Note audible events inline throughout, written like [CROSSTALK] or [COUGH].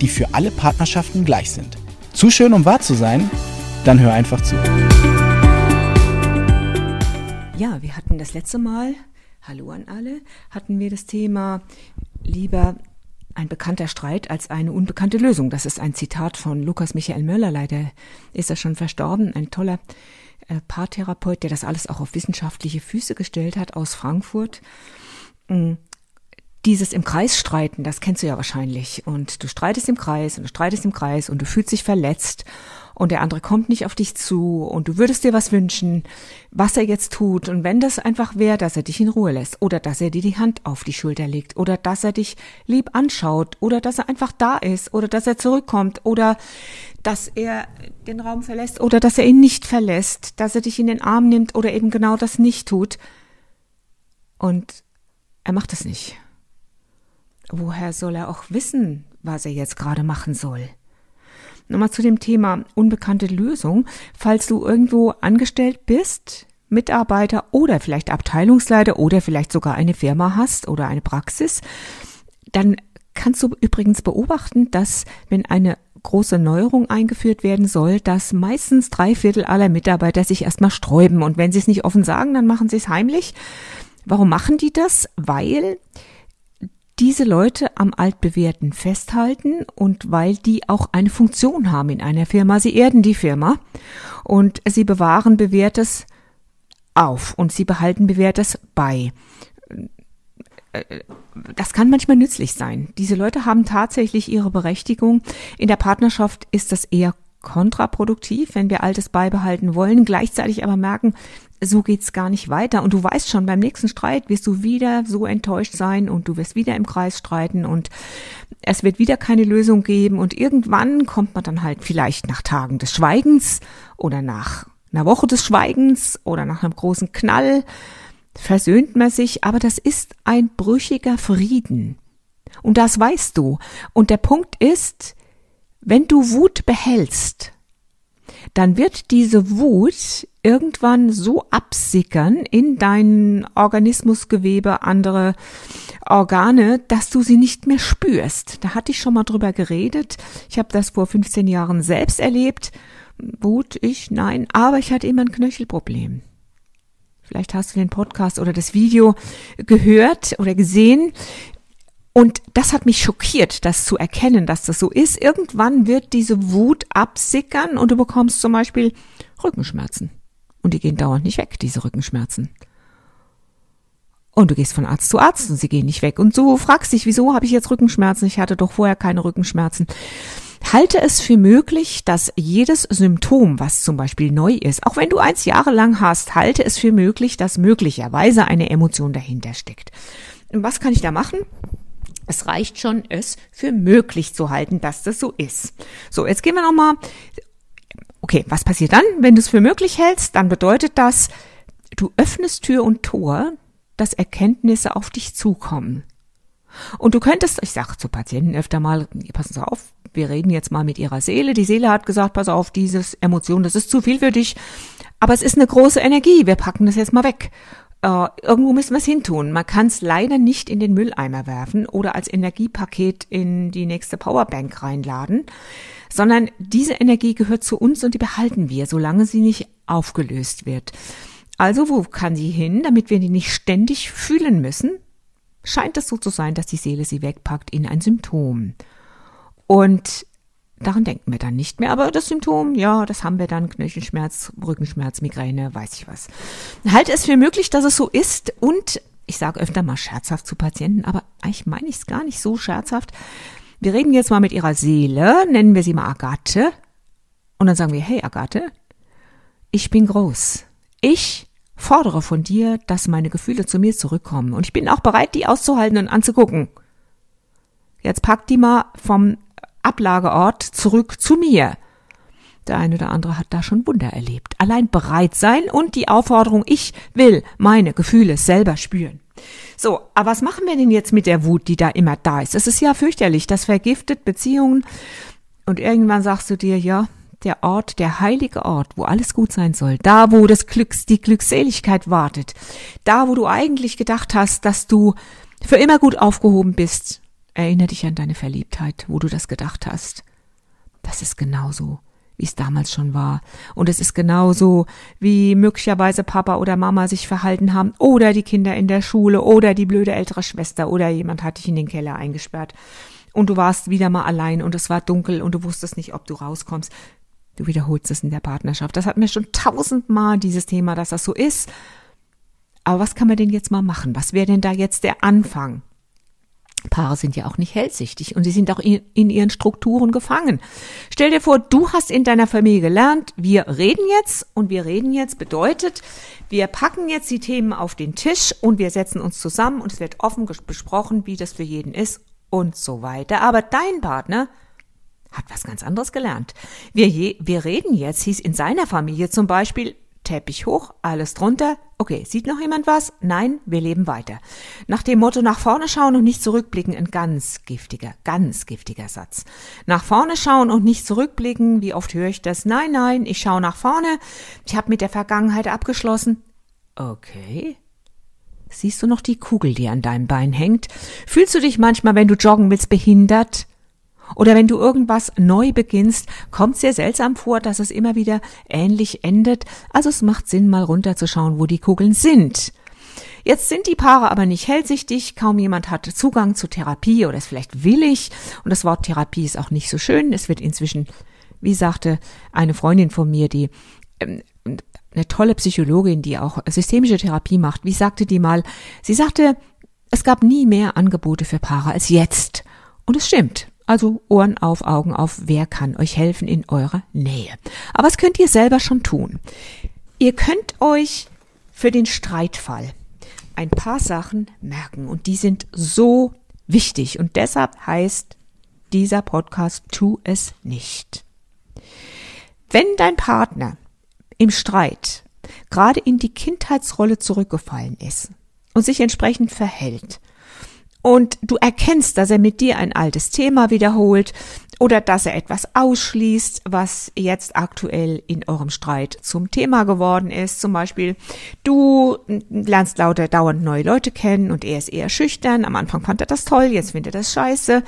die für alle Partnerschaften gleich sind. Zu schön, um wahr zu sein? Dann hör einfach zu. Ja, wir hatten das letzte Mal, hallo an alle, hatten wir das Thema lieber ein bekannter Streit als eine unbekannte Lösung. Das ist ein Zitat von Lukas Michael Möller, leider ist er schon verstorben, ein toller äh, Paartherapeut, der das alles auch auf wissenschaftliche Füße gestellt hat aus Frankfurt. Mm, dieses im Kreis streiten, das kennst du ja wahrscheinlich. Und du streitest im Kreis und du streitest im Kreis und du fühlst dich verletzt und der andere kommt nicht auf dich zu und du würdest dir was wünschen, was er jetzt tut. Und wenn das einfach wäre, dass er dich in Ruhe lässt oder dass er dir die Hand auf die Schulter legt oder dass er dich lieb anschaut oder dass er einfach da ist oder dass er zurückkommt oder dass er den Raum verlässt oder dass er ihn nicht verlässt, dass er dich in den Arm nimmt oder eben genau das nicht tut. Und er macht es nicht. Woher soll er auch wissen, was er jetzt gerade machen soll? Nochmal zu dem Thema unbekannte Lösung. Falls du irgendwo angestellt bist, Mitarbeiter oder vielleicht Abteilungsleiter oder vielleicht sogar eine Firma hast oder eine Praxis, dann kannst du übrigens beobachten, dass wenn eine große Neuerung eingeführt werden soll, dass meistens drei Viertel aller Mitarbeiter sich erstmal sträuben. Und wenn sie es nicht offen sagen, dann machen sie es heimlich. Warum machen die das? Weil diese Leute am Altbewährten festhalten und weil die auch eine Funktion haben in einer Firma. Sie erden die Firma und sie bewahren Bewährtes auf und sie behalten Bewährtes bei. Das kann manchmal nützlich sein. Diese Leute haben tatsächlich ihre Berechtigung. In der Partnerschaft ist das eher kontraproduktiv, wenn wir Altes beibehalten wollen, gleichzeitig aber merken, so geht's gar nicht weiter. Und du weißt schon, beim nächsten Streit wirst du wieder so enttäuscht sein und du wirst wieder im Kreis streiten und es wird wieder keine Lösung geben. Und irgendwann kommt man dann halt vielleicht nach Tagen des Schweigens oder nach einer Woche des Schweigens oder nach einem großen Knall versöhnt man sich, aber das ist ein brüchiger Frieden. Und das weißt du. Und der Punkt ist, wenn du Wut behältst, dann wird diese Wut irgendwann so absickern in dein Organismusgewebe, andere Organe, dass du sie nicht mehr spürst. Da hatte ich schon mal drüber geredet. Ich habe das vor 15 Jahren selbst erlebt. Wut, ich, nein, aber ich hatte immer ein Knöchelproblem. Vielleicht hast du den Podcast oder das Video gehört oder gesehen. Und das hat mich schockiert, das zu erkennen, dass das so ist. Irgendwann wird diese Wut absickern und du bekommst zum Beispiel Rückenschmerzen. Und die gehen dauernd nicht weg, diese Rückenschmerzen. Und du gehst von Arzt zu Arzt und sie gehen nicht weg. Und du fragst dich, wieso habe ich jetzt Rückenschmerzen? Ich hatte doch vorher keine Rückenschmerzen. Halte es für möglich, dass jedes Symptom, was zum Beispiel neu ist, auch wenn du eins jahrelang hast, halte es für möglich, dass möglicherweise eine Emotion dahinter steckt. Was kann ich da machen? Es reicht schon, es für möglich zu halten, dass das so ist. So, jetzt gehen wir nochmal. Okay, was passiert dann? Wenn du es für möglich hältst, dann bedeutet das, du öffnest Tür und Tor, dass Erkenntnisse auf dich zukommen. Und du könntest, ich sage zu Patienten öfter mal, passen Sie auf, wir reden jetzt mal mit ihrer Seele. Die Seele hat gesagt, pass auf, dieses Emotion, das ist zu viel für dich. Aber es ist eine große Energie, wir packen das jetzt mal weg äh, irgendwo müssen wir es hintun. Man kann es leider nicht in den Mülleimer werfen oder als Energiepaket in die nächste Powerbank reinladen, sondern diese Energie gehört zu uns und die behalten wir, solange sie nicht aufgelöst wird. Also wo kann sie hin, damit wir die nicht ständig fühlen müssen? Scheint es so zu sein, dass die Seele sie wegpackt in ein Symptom. Und Daran denken wir dann nicht mehr. Aber das Symptom, ja, das haben wir dann. Knöchelschmerz, Rückenschmerz, Migräne, weiß ich was. Halte es für möglich, dass es so ist. Und ich sage öfter mal scherzhaft zu Patienten, aber eigentlich meine ich es gar nicht so scherzhaft. Wir reden jetzt mal mit ihrer Seele, nennen wir sie mal Agathe. Und dann sagen wir, hey Agathe, ich bin groß. Ich fordere von dir, dass meine Gefühle zu mir zurückkommen. Und ich bin auch bereit, die auszuhalten und anzugucken. Jetzt pack die mal vom Ablageort zurück zu mir. Der eine oder andere hat da schon Wunder erlebt. Allein bereit sein und die Aufforderung, ich will meine Gefühle selber spüren. So, aber was machen wir denn jetzt mit der Wut, die da immer da ist? Es ist ja fürchterlich, das vergiftet Beziehungen. Und irgendwann sagst du dir, ja, der Ort, der heilige Ort, wo alles gut sein soll, da, wo das Glücks, die Glückseligkeit wartet, da, wo du eigentlich gedacht hast, dass du für immer gut aufgehoben bist, erinnere dich an deine Verliebtheit, wo du das gedacht hast. Das ist genauso wie es damals schon war. Und es ist genauso, wie möglicherweise Papa oder Mama sich verhalten haben oder die Kinder in der Schule oder die blöde ältere Schwester oder jemand hat dich in den Keller eingesperrt und du warst wieder mal allein und es war dunkel und du wusstest nicht, ob du rauskommst. Du wiederholst es in der Partnerschaft. Das hatten wir schon tausendmal, dieses Thema, dass das so ist. Aber was kann man denn jetzt mal machen? Was wäre denn da jetzt der Anfang? Paare sind ja auch nicht hellsichtig und sie sind auch in, in, ihren Strukturen gefangen. Stell dir vor, du hast in deiner Familie gelernt, wir reden jetzt und wir reden jetzt bedeutet, wir packen jetzt die Themen auf den Tisch und wir setzen uns zusammen und es wird offen besprochen, wie das für jeden ist und so weiter. Aber dein Partner hat was ganz anderes gelernt. Wir, je, wir reden jetzt, hieß in seiner Familie zum Beispiel, Teppich hoch, alles drunter. Okay, sieht noch jemand was? Nein, wir leben weiter. Nach dem Motto nach vorne schauen und nicht zurückblicken, ein ganz giftiger, ganz giftiger Satz. Nach vorne schauen und nicht zurückblicken, wie oft höre ich das? Nein, nein, ich schaue nach vorne. Ich habe mit der Vergangenheit abgeschlossen. Okay. Siehst du noch die Kugel, die an deinem Bein hängt? Fühlst du dich manchmal, wenn du joggen willst, behindert? Oder wenn du irgendwas neu beginnst, kommt es dir seltsam vor, dass es immer wieder ähnlich endet. Also es macht Sinn, mal runterzuschauen, wo die Kugeln sind. Jetzt sind die Paare aber nicht hellsichtig, kaum jemand hat Zugang zu Therapie oder ist vielleicht willig. Und das Wort Therapie ist auch nicht so schön. Es wird inzwischen, wie sagte eine Freundin von mir, die ähm, eine tolle Psychologin, die auch systemische Therapie macht, wie sagte die mal, sie sagte, es gab nie mehr Angebote für Paare als jetzt. Und es stimmt. Also Ohren auf, Augen auf, wer kann euch helfen in eurer Nähe. Aber was könnt ihr selber schon tun? Ihr könnt euch für den Streitfall ein paar Sachen merken und die sind so wichtig und deshalb heißt dieser Podcast Tu es nicht. Wenn dein Partner im Streit gerade in die Kindheitsrolle zurückgefallen ist und sich entsprechend verhält, und du erkennst, dass er mit dir ein altes Thema wiederholt oder dass er etwas ausschließt, was jetzt aktuell in eurem Streit zum Thema geworden ist. Zum Beispiel, du lernst lauter dauernd neue Leute kennen und er ist eher schüchtern. Am Anfang fand er das toll, jetzt findet er das scheiße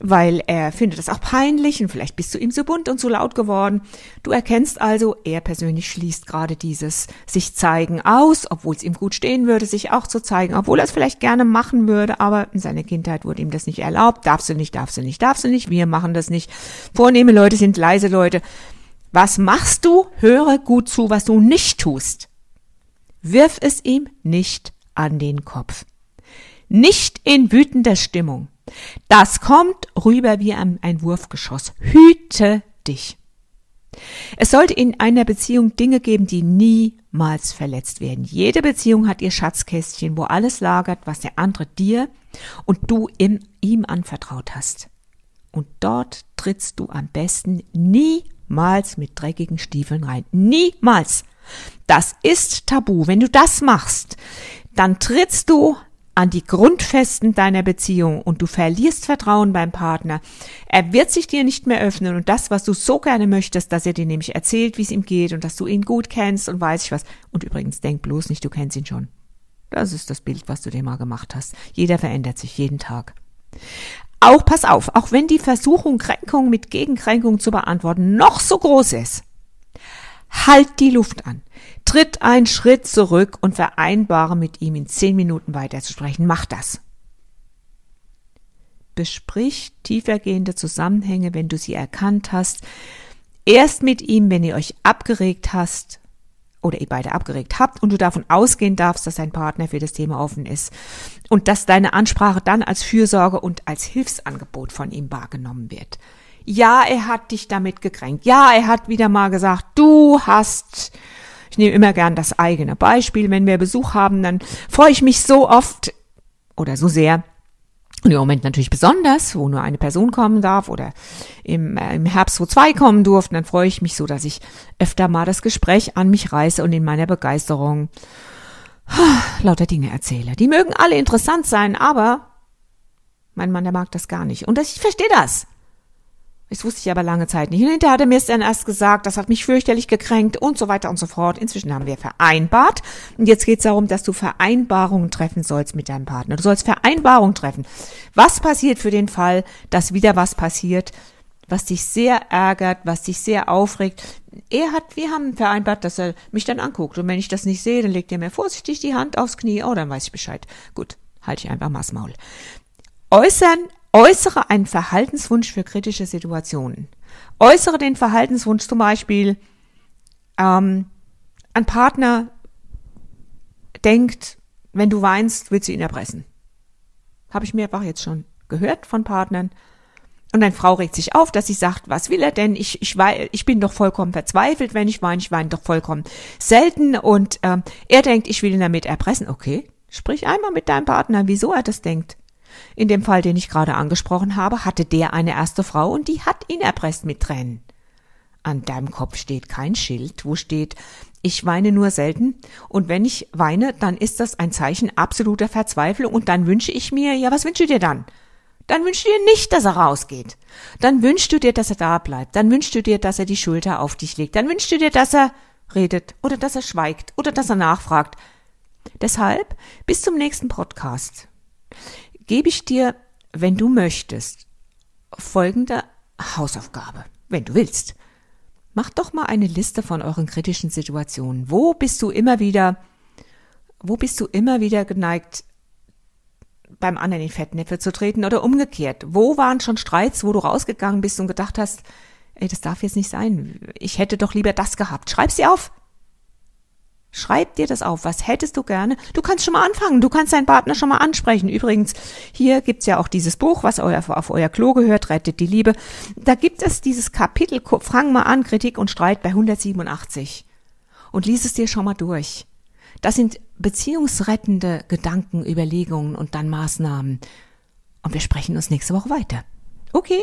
weil er findet das auch peinlich und vielleicht bist du ihm so bunt und so laut geworden. Du erkennst also, er persönlich schließt gerade dieses sich zeigen aus, obwohl es ihm gut stehen würde, sich auch zu zeigen, obwohl er es vielleicht gerne machen würde, aber in seiner Kindheit wurde ihm das nicht erlaubt. Darfst du nicht, darfst du nicht, darfst du nicht, wir machen das nicht. Vornehme Leute sind leise Leute. Was machst du? Höre gut zu, was du nicht tust. Wirf es ihm nicht an den Kopf. Nicht in wütender Stimmung. Das kommt rüber wie ein, Wurfgeschoss. Hüte dich. Es sollte in einer Beziehung Dinge geben, die niemals verletzt werden. Jede Beziehung hat ihr Schatzkästchen, wo alles lagert, was der andere dir und du ihm, ihm anvertraut hast. Und dort trittst du am besten niemals mit dreckigen Stiefeln rein. Niemals. Das ist tabu. Wenn du das machst, dann trittst du an die Grundfesten deiner Beziehung und du verlierst Vertrauen beim Partner, er wird sich dir nicht mehr öffnen und das, was du so gerne möchtest, dass er dir nämlich erzählt, wie es ihm geht und dass du ihn gut kennst und weiß ich was. Und übrigens, denk bloß nicht, du kennst ihn schon. Das ist das Bild, was du dir mal gemacht hast. Jeder verändert sich jeden Tag. Auch pass auf, auch wenn die Versuchung, Kränkung mit Gegenkränkung zu beantworten, noch so groß ist, halt die Luft an. Tritt einen Schritt zurück und vereinbare mit ihm in zehn Minuten weiterzusprechen. Mach das. Besprich tiefergehende Zusammenhänge, wenn du sie erkannt hast. Erst mit ihm, wenn ihr euch abgeregt hast oder ihr beide abgeregt habt und du davon ausgehen darfst, dass dein Partner für das Thema offen ist und dass deine Ansprache dann als Fürsorge und als Hilfsangebot von ihm wahrgenommen wird. Ja, er hat dich damit gekränkt. Ja, er hat wieder mal gesagt, du hast ich nehme immer gern das eigene Beispiel. Wenn wir Besuch haben, dann freue ich mich so oft oder so sehr, Und im Moment natürlich besonders, wo nur eine Person kommen darf oder im, äh, im Herbst, wo zwei kommen durften, dann freue ich mich so, dass ich öfter mal das Gespräch an mich reiße und in meiner Begeisterung [SIGHS] lauter Dinge erzähle. Die mögen alle interessant sein, aber mein Mann, der mag das gar nicht. Und ich verstehe das. Das wusste ich aber lange Zeit nicht. Und hinterher hat er mir es dann erst gesagt, das hat mich fürchterlich gekränkt und so weiter und so fort. Inzwischen haben wir vereinbart. Und jetzt geht es darum, dass du Vereinbarungen treffen sollst mit deinem Partner. Du sollst Vereinbarungen treffen. Was passiert für den Fall, dass wieder was passiert, was dich sehr ärgert, was dich sehr aufregt? Er hat, wir haben vereinbart, dass er mich dann anguckt. Und wenn ich das nicht sehe, dann legt er mir vorsichtig die Hand aufs Knie. Oh, dann weiß ich Bescheid. Gut, halte ich einfach mal das Maul. Äußern Äußere einen Verhaltenswunsch für kritische Situationen. Äußere den Verhaltenswunsch zum Beispiel, ähm, ein Partner denkt, wenn du weinst, willst du ihn erpressen. Habe ich mehrfach jetzt schon gehört von Partnern. Und eine Frau regt sich auf, dass sie sagt, was will er denn? Ich, ich, ich bin doch vollkommen verzweifelt, wenn ich weine. Ich weine doch vollkommen selten. Und ähm, er denkt, ich will ihn damit erpressen. Okay, sprich einmal mit deinem Partner, wieso er das denkt. In dem Fall, den ich gerade angesprochen habe, hatte der eine erste Frau und die hat ihn erpresst mit Tränen. An deinem Kopf steht kein Schild, wo steht, ich weine nur selten und wenn ich weine, dann ist das ein Zeichen absoluter Verzweiflung und dann wünsche ich mir, ja, was wünschst du dir dann? Dann wünschst du dir nicht, dass er rausgeht. Dann wünschst du dir, dass er da bleibt. Dann wünschst du dir, dass er die Schulter auf dich legt. Dann wünschst du dir, dass er redet oder dass er schweigt oder dass er nachfragt. Deshalb bis zum nächsten Podcast gebe ich dir, wenn du möchtest, folgende Hausaufgabe, wenn du willst. Mach doch mal eine Liste von euren kritischen Situationen. Wo bist du immer wieder, wo bist du immer wieder geneigt, beim anderen in Fettnäpfe zu treten oder umgekehrt? Wo waren schon Streits, wo du rausgegangen bist und gedacht hast, ey, das darf jetzt nicht sein. Ich hätte doch lieber das gehabt. Schreib sie auf. Schreib dir das auf. Was hättest du gerne? Du kannst schon mal anfangen. Du kannst deinen Partner schon mal ansprechen. Übrigens, hier gibt's ja auch dieses Buch, was euer, auf euer Klo gehört, Rettet die Liebe. Da gibt es dieses Kapitel, fang mal an, Kritik und Streit bei 187. Und lies es dir schon mal durch. Das sind beziehungsrettende Gedanken, Überlegungen und dann Maßnahmen. Und wir sprechen uns nächste Woche weiter. Okay.